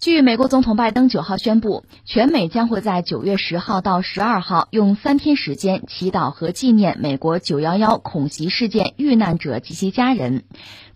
据美国总统拜登九号宣布，全美将会在九月十号到十二号用三天时间祈祷和纪念美国九幺幺恐袭事件遇难者及其家人。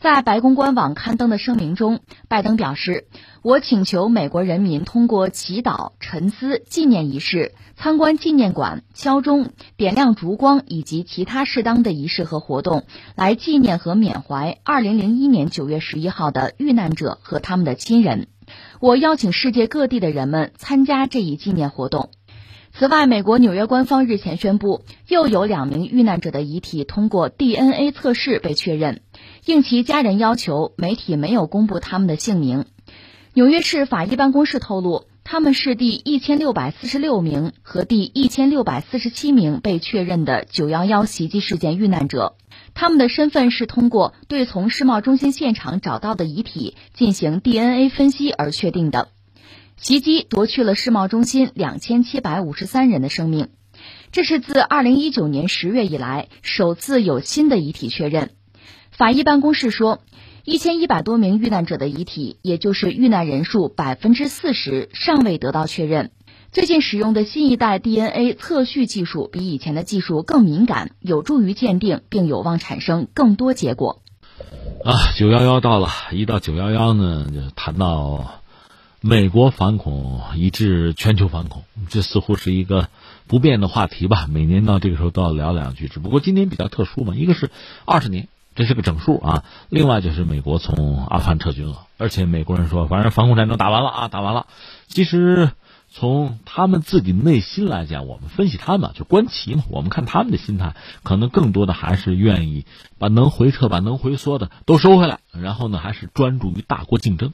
在白宫官网刊登的声明中，拜登表示：“我请求美国人民通过祈祷、沉思、纪念仪式、参观纪念馆、敲钟、点亮烛光以及其他适当的仪式和活动，来纪念和缅怀二零零一年九月十一号的遇难者和他们的亲人。”我邀请世界各地的人们参加这一纪念活动。此外，美国纽约官方日前宣布，又有两名遇难者的遗体通过 DNA 测试被确认。应其家人要求，媒体没有公布他们的姓名。纽约市法医办公室透露，他们是第一千六百四十六名和第一千六百四十七名被确认的九幺幺袭击事件遇难者。他们的身份是通过对从世贸中心现场找到的遗体进行 DNA 分析而确定的。袭击夺去了世贸中心两千七百五十三人的生命，这是自二零一九年十月以来首次有新的遗体确认。法医办公室说，一千一百多名遇难者的遗体，也就是遇难人数百分之四十，尚未得到确认。最近使用的新一代 DNA 测序技术比以前的技术更敏感，有助于鉴定，并有望产生更多结果。啊，九幺幺到了，一到九幺幺呢，就谈到美国反恐以致全球反恐，这似乎是一个不变的话题吧。每年到这个时候都要聊两句，只不过今年比较特殊嘛，一个是二十年，这是个整数啊；另外就是美国从阿富汗撤军了，而且美国人说，反正反恐战争打完了啊，打完了。其实。从他们自己内心来讲，我们分析他们就观棋嘛。我们看他们的心态，可能更多的还是愿意把能回撤、把能回缩的都收回来，然后呢，还是专注于大国竞争。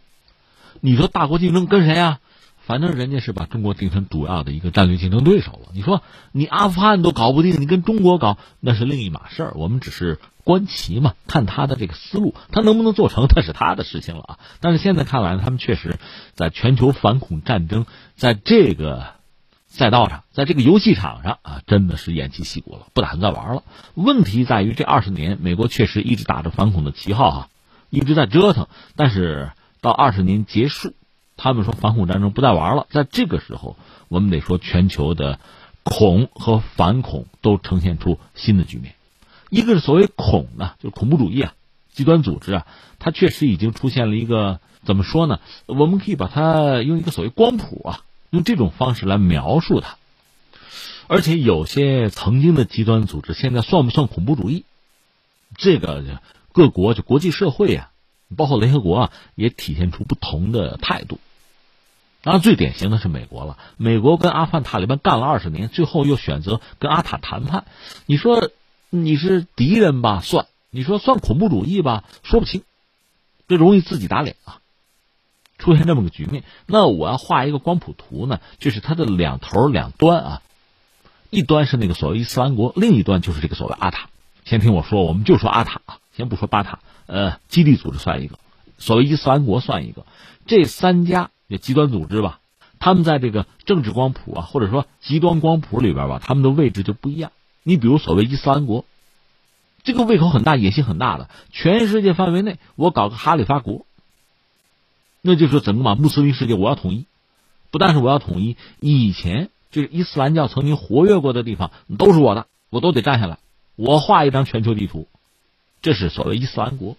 你说大国竞争跟谁啊？反正人家是把中国定成主要的一个战略竞争对手了。你说你阿富汗都搞不定，你跟中国搞那是另一码事儿。我们只是。观棋嘛，看他的这个思路，他能不能做成，那是他的事情了啊。但是现在看来，他们确实在全球反恐战争，在这个赛道上，在这个游戏场上啊，真的是偃旗息鼓了，不打算再玩了。问题在于这二十年，美国确实一直打着反恐的旗号啊，一直在折腾。但是到二十年结束，他们说反恐战争不再玩了，在这个时候，我们得说全球的恐和反恐都呈现出新的局面。一个是所谓恐呢，就是恐怖主义啊，极端组织啊，它确实已经出现了一个怎么说呢？我们可以把它用一个所谓光谱啊，用这种方式来描述它。而且有些曾经的极端组织，现在算不算恐怖主义？这个各国就国际社会啊，包括联合国啊，也体现出不同的态度。当然，最典型的是美国了。美国跟阿富汗塔利班干了二十年，最后又选择跟阿塔谈判。你说？你是敌人吧？算你说算恐怖主义吧？说不清，这容易自己打脸啊！出现这么个局面，那我要画一个光谱图呢，就是它的两头两端啊，一端是那个所谓伊斯兰国，另一端就是这个所谓阿塔。先听我说，我们就说阿塔啊，先不说巴塔，呃，基地组织算一个，所谓伊斯兰国算一个，这三家也极端组织吧，他们在这个政治光谱啊，或者说极端光谱里边吧，他们的位置就不一样。你比如所谓伊斯兰国，这个胃口很大，野心很大的，全世界范围内我搞个哈里发国，那就是整个嘛穆斯林世界我要统一，不但是我要统一，以前就是伊斯兰教曾经活跃过的地方都是我的，我都得占下来，我画一张全球地图，这是所谓伊斯兰国。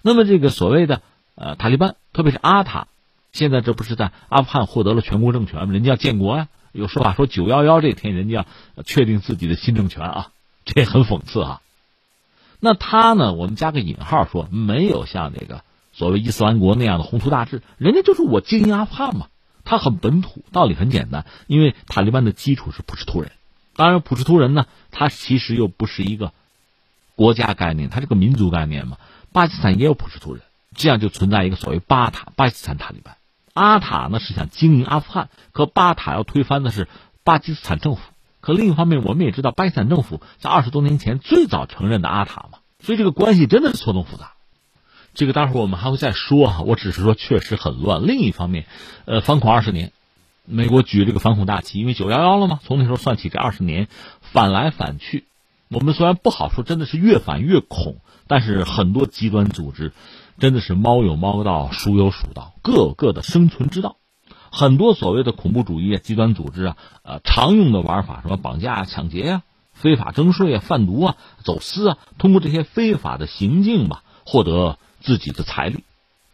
那么这个所谓的呃塔利班，特别是阿塔，现在这不是在阿富汗获得了全国政权吗？人家要建国呀。有说法说九幺幺这天人家要确定自己的新政权啊，这很讽刺啊。那他呢？我们加个引号说，没有像那个所谓伊斯兰国那样的宏图大志，人家就是我经营阿富汗嘛。他很本土，道理很简单，因为塔利班的基础是普什图人。当然，普什图人呢，他其实又不是一个国家概念，他是个民族概念嘛。巴基斯坦也有普什图人，这样就存在一个所谓巴塔巴基斯坦塔利班。阿塔呢是想经营阿富汗，可巴塔要推翻的是巴基斯坦政府。可另一方面，我们也知道巴基斯坦政府在二十多年前最早承认的阿塔嘛，所以这个关系真的是错综复杂。这个待会儿我们还会再说啊，我只是说确实很乱。另一方面，呃，反恐二十年，美国举这个反恐大旗，因为九幺幺了嘛，从那时候算起这二十年，反来反去，我们虽然不好说真的是越反越恐，但是很多极端组织。真的是猫有猫道，鼠有鼠道，各有各的生存之道。很多所谓的恐怖主义啊、极端组织啊，呃，常用的玩法什么绑架、抢劫呀、非法征税啊、贩毒啊、走私啊，通过这些非法的行径吧，获得自己的财力，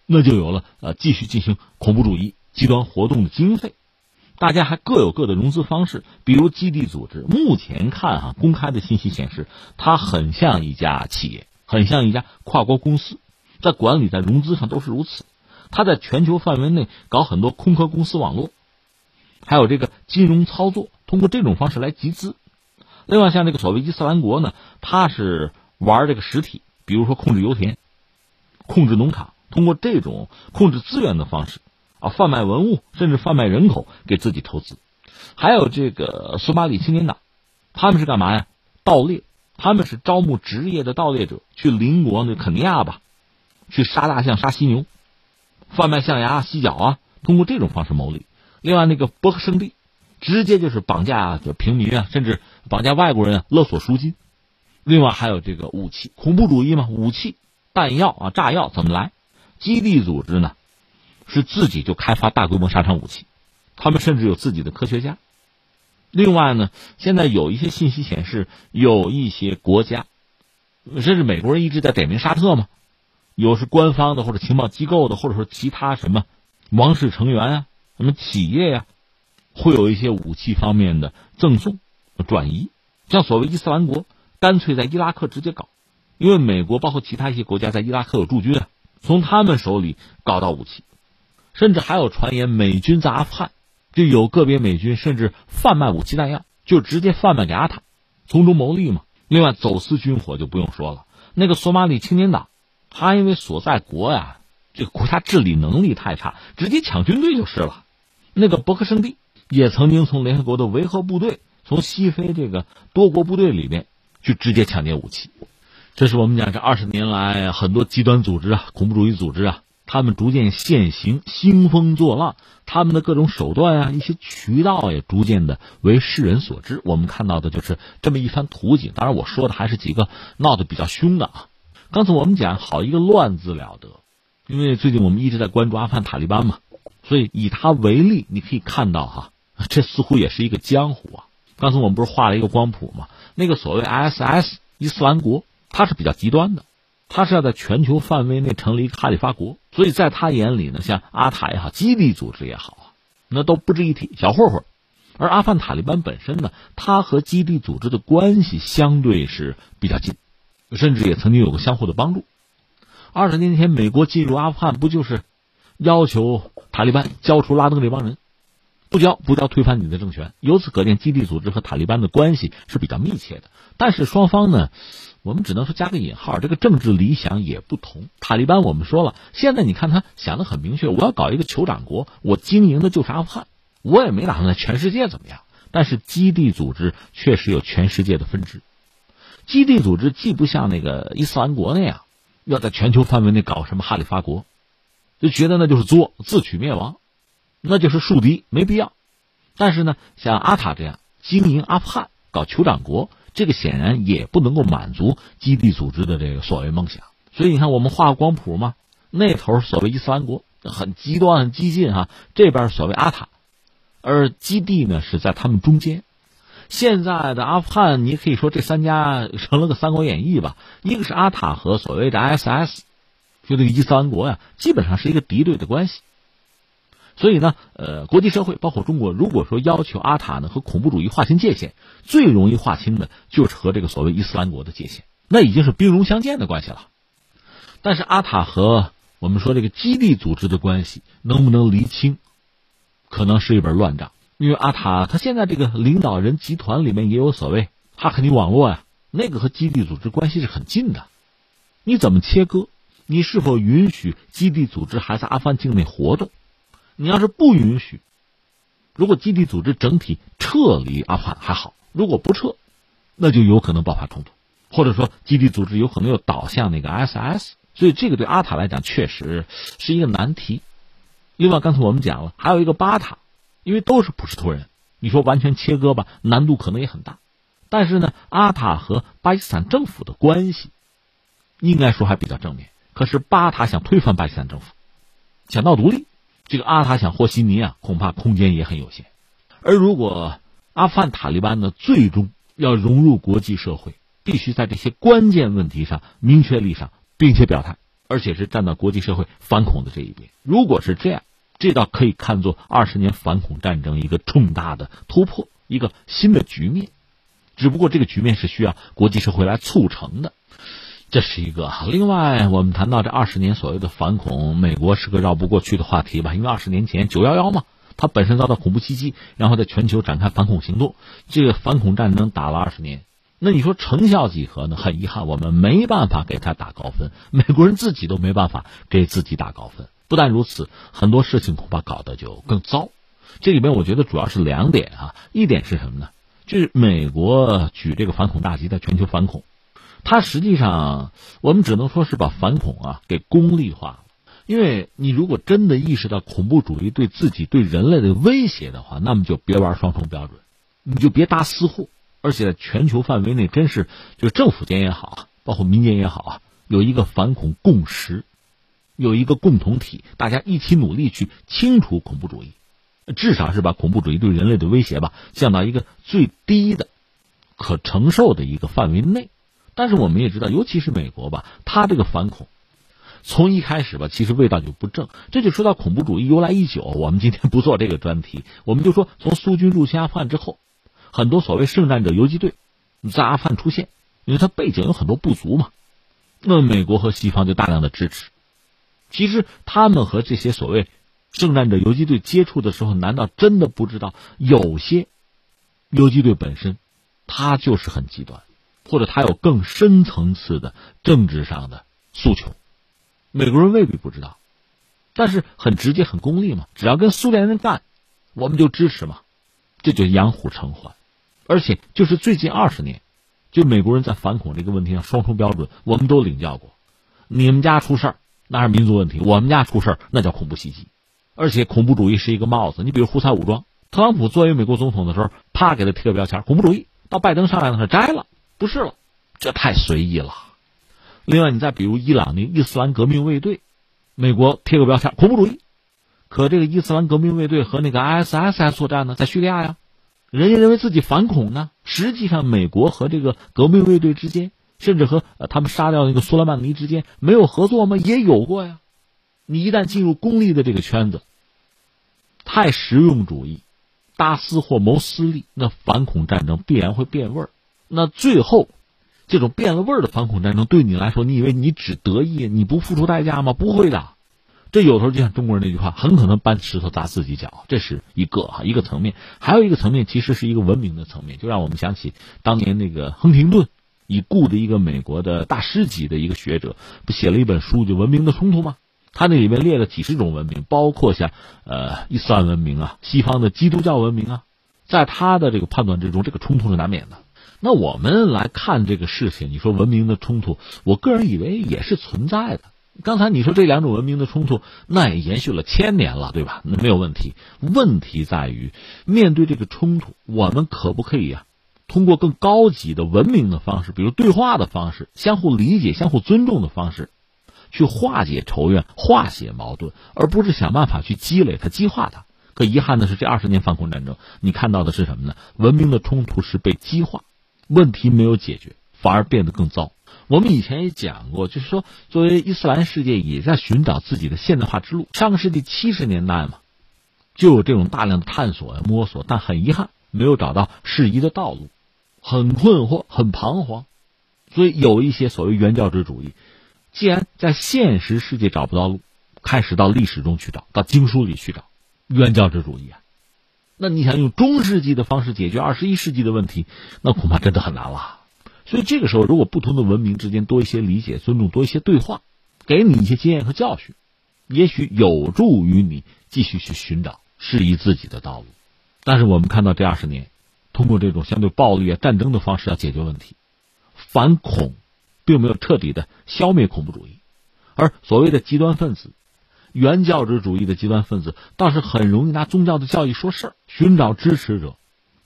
那就有了呃继续进行恐怖主义极端活动的经费。大家还各有各的融资方式，比如基地组织，目前看哈，公开的信息显示，它很像一家企业，很像一家跨国公司，在管理、在融资上都是如此。它在全球范围内搞很多空壳公司网络，还有这个金融操作，通过这种方式来集资。另外，像这个所谓伊斯兰国呢，它是玩这个实体，比如说控制油田、控制农场，通过这种控制资源的方式。啊，贩卖文物，甚至贩卖人口给自己投资，还有这个索马里青年党，他们是干嘛呀？盗猎，他们是招募职业的盗猎者，去邻国那肯尼亚吧，去杀大象、杀犀牛，贩卖象牙、犀角啊，通过这种方式牟利。另外，那个伯克圣地，直接就是绑架就平民啊，甚至绑架外国人啊，勒索赎金。另外还有这个武器，恐怖主义嘛，武器、弹药啊、炸药怎么来？基地组织呢？是自己就开发大规模杀伤武器，他们甚至有自己的科学家。另外呢，现在有一些信息显示，有一些国家，甚至美国人一直在点名沙特嘛，有是官方的或者情报机构的，或者说其他什么王室成员啊、什么企业呀，会有一些武器方面的赠送、转移。像所谓伊斯兰国，干脆在伊拉克直接搞，因为美国包括其他一些国家在伊拉克有驻军啊，从他们手里搞到武器。甚至还有传言，美军在阿富汗就有个别美军甚至贩卖武器弹药，就直接贩卖给阿塔，从中牟利嘛。另外，走私军火就不用说了。那个索马里青年党，他因为所在国呀，这个国家治理能力太差，直接抢军队就是了。那个伯克圣地也曾经从联合国的维和部队，从西非这个多国部队里面去直接抢劫武器。这是我们讲这二十年来很多极端组织啊，恐怖主义组织啊。他们逐渐现形，兴风作浪，他们的各种手段啊，一些渠道也逐渐的为世人所知。我们看到的就是这么一番图景。当然，我说的还是几个闹得比较凶的啊。刚才我们讲好一个乱字了得，因为最近我们一直在关注阿富汗塔利班嘛，所以以他为例，你可以看到哈，这似乎也是一个江湖啊。刚才我们不是画了一个光谱吗？那个所谓 ISS 伊斯兰国，他是比较极端的。他是要在全球范围内成立一个哈里发国，所以在他眼里呢，像阿塔也好，基地组织也好啊，那都不值一提，小混混。而阿富汗塔利班本身呢，他和基地组织的关系相对是比较近，甚至也曾经有过相互的帮助。二十年前，美国进入阿富汗，不就是要求塔利班交出拉登这帮人？不交，不交，推翻你的政权。由此可见，基地组织和塔利班的关系是比较密切的。但是双方呢？我们只能说加个引号，这个政治理想也不同。塔利班我们说了，现在你看他想的很明确，我要搞一个酋长国，我经营的就是阿富汗，我也没打算在全世界怎么样。但是基地组织确实有全世界的分支，基地组织既不像那个伊斯兰国那样，要在全球范围内搞什么哈里发国，就觉得那就是作，自取灭亡，那就是树敌，没必要。但是呢，像阿塔这样经营阿富汗，搞酋长国。这个显然也不能够满足基地组织的这个所谓梦想，所以你看，我们画个光谱嘛，那头所谓伊斯兰国很极端、很激进哈，这边所谓阿塔，而基地呢是在他们中间。现在的阿富汗，你可以说这三家成了个《三国演义》吧，一个是阿塔和所谓的 SS，就这个伊斯兰国呀，基本上是一个敌对的关系。所以呢，呃，国际社会包括中国，如果说要求阿塔呢和恐怖主义划清界限，最容易划清的就是和这个所谓伊斯兰国的界限，那已经是兵戎相见的关系了。但是阿塔和我们说这个基地组织的关系能不能厘清，可能是一本乱账。因为阿塔他现在这个领导人集团里面也有所谓哈克尼网络呀，那个和基地组织关系是很近的。你怎么切割？你是否允许基地组织还在阿富汗境内活动？你要是不允许，如果基地组织整体撤离阿富汗还好；如果不撤，那就有可能爆发冲突，或者说基地组织有可能又倒向那个 SS。所以这个对阿塔来讲确实是一个难题。另外，刚才我们讲了，还有一个巴塔，因为都是普什图人，你说完全切割吧，难度可能也很大。但是呢，阿塔和巴基斯坦政府的关系，应该说还比较正面。可是巴塔想推翻巴基斯坦政府，想闹独立，这个阿塔想和稀泥啊，恐怕空间也很有限。而如果阿富汗塔利班呢，最终要融入国际社会，必须在这些关键问题上明确立场，并且表态，而且是站到国际社会反恐的这一边。如果是这样，这倒可以看作二十年反恐战争一个重大的突破，一个新的局面。只不过这个局面是需要国际社会来促成的，这是一个。另外，我们谈到这二十年所谓的反恐，美国是个绕不过去的话题吧？因为二十年前九幺幺嘛。它本身遭到恐怖袭击，然后在全球展开反恐行动，这个反恐战争打了二十年，那你说成效几何呢？很遗憾，我们没办法给他打高分，美国人自己都没办法给自己打高分。不但如此，很多事情恐怕搞得就更糟。这里面我觉得主要是两点啊，一点是什么呢？就是美国举这个反恐大旗在全球反恐，它实际上我们只能说是把反恐啊给功利化了。因为你如果真的意识到恐怖主义对自己、对人类的威胁的话，那么就别玩双重标准，你就别搭私货。而且在全球范围内，真是就政府间也好，包括民间也好啊，有一个反恐共识，有一个共同体，大家一起努力去清除恐怖主义，至少是把恐怖主义对人类的威胁吧降到一个最低的、可承受的一个范围内。但是我们也知道，尤其是美国吧，它这个反恐。从一开始吧，其实味道就不正。这就说到恐怖主义由来已久。我们今天不做这个专题，我们就说从苏军入侵阿富汗之后，很多所谓圣战者游击队在阿富汗出现，因为它背景有很多不足嘛。那美国和西方就大量的支持。其实他们和这些所谓圣战者游击队接触的时候，难道真的不知道有些游击队本身他就是很极端，或者他有更深层次的政治上的诉求？美国人未必不知道，但是很直接、很功利嘛。只要跟苏联人干，我们就支持嘛，这就养虎成患。而且就是最近二十年，就美国人在反恐这个问题上双重标准，我们都领教过。你们家出事儿那是民族问题，我们家出事儿那叫恐怖袭击。而且恐怖主义是一个帽子，你比如胡塞武装，特朗普作为美国总统的时候，啪给他贴个标签，恐怖主义。到拜登上来的时候摘了，不是了，这太随意了。另外，你再比如伊朗的伊斯兰革命卫队，美国贴个标签恐怖主义，可这个伊斯兰革命卫队和那个 ISIS 作战呢，在叙利亚呀，人家认为自己反恐呢。实际上，美国和这个革命卫队之间，甚至和他们杀掉那个苏莱曼尼之间没有合作吗？也有过呀。你一旦进入功利的这个圈子，太实用主义，大私货谋私利，那反恐战争必然会变味儿。那最后。这种变了味儿的反恐战争，对你来说，你以为你只得意，你不付出代价吗？不会的，这有时候就像中国人那句话，很可能搬石头砸自己脚。这是一个哈一个层面，还有一个层面，其实是一个文明的层面，就让我们想起当年那个亨廷顿已故的一个美国的大师级的一个学者，不写了一本书就《文明的冲突》吗？他那里面列了几十种文明，包括像呃伊斯兰文明啊、西方的基督教文明啊，在他的这个判断之中，这个冲突是难免的。那我们来看这个事情，你说文明的冲突，我个人以为也是存在的。刚才你说这两种文明的冲突，那也延续了千年了，对吧？那没有问题。问题在于，面对这个冲突，我们可不可以呀，通过更高级的文明的方式，比如对话的方式、相互理解、相互尊重的方式，去化解仇怨、化解矛盾，而不是想办法去积累它、激化它。可遗憾的是，这二十年反恐战争，你看到的是什么呢？文明的冲突是被激化。问题没有解决，反而变得更糟。我们以前也讲过，就是说，作为伊斯兰世界也在寻找自己的现代化之路。上个世纪七十年代嘛，就有这种大量的探索、摸索，但很遗憾，没有找到适宜的道路，很困惑、很彷徨。所以有一些所谓原教旨主义，既然在现实世界找不到路，开始到历史中去找，到经书里去找原教旨主义啊。那你想用中世纪的方式解决二十一世纪的问题，那恐怕真的很难了。所以这个时候，如果不同的文明之间多一些理解、尊重，多一些对话，给你一些经验和教训，也许有助于你继续去寻找适宜自己的道路。但是我们看到这二十年，通过这种相对暴力啊、战争的方式要解决问题，反恐并没有彻底的消灭恐怖主义，而所谓的极端分子。原教旨主义的极端分子倒是很容易拿宗教的教义说事儿，寻找支持者，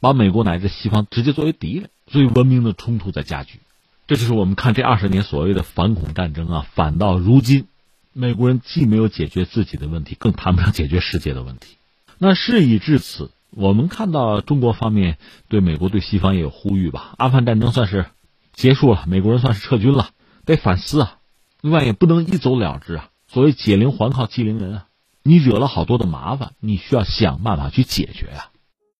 把美国乃至西方直接作为敌人，所以文明的冲突在加剧。这就是我们看这二十年所谓的反恐战争啊，反到如今，美国人既没有解决自己的问题，更谈不上解决世界的问题。那事已至此，我们看到中国方面对美国、对西方也有呼吁吧。阿富汗战争算是结束了，美国人算是撤军了，得反思啊。另外也不能一走了之啊。所谓解铃还靠系铃人啊，你惹了好多的麻烦，你需要想办法去解决啊。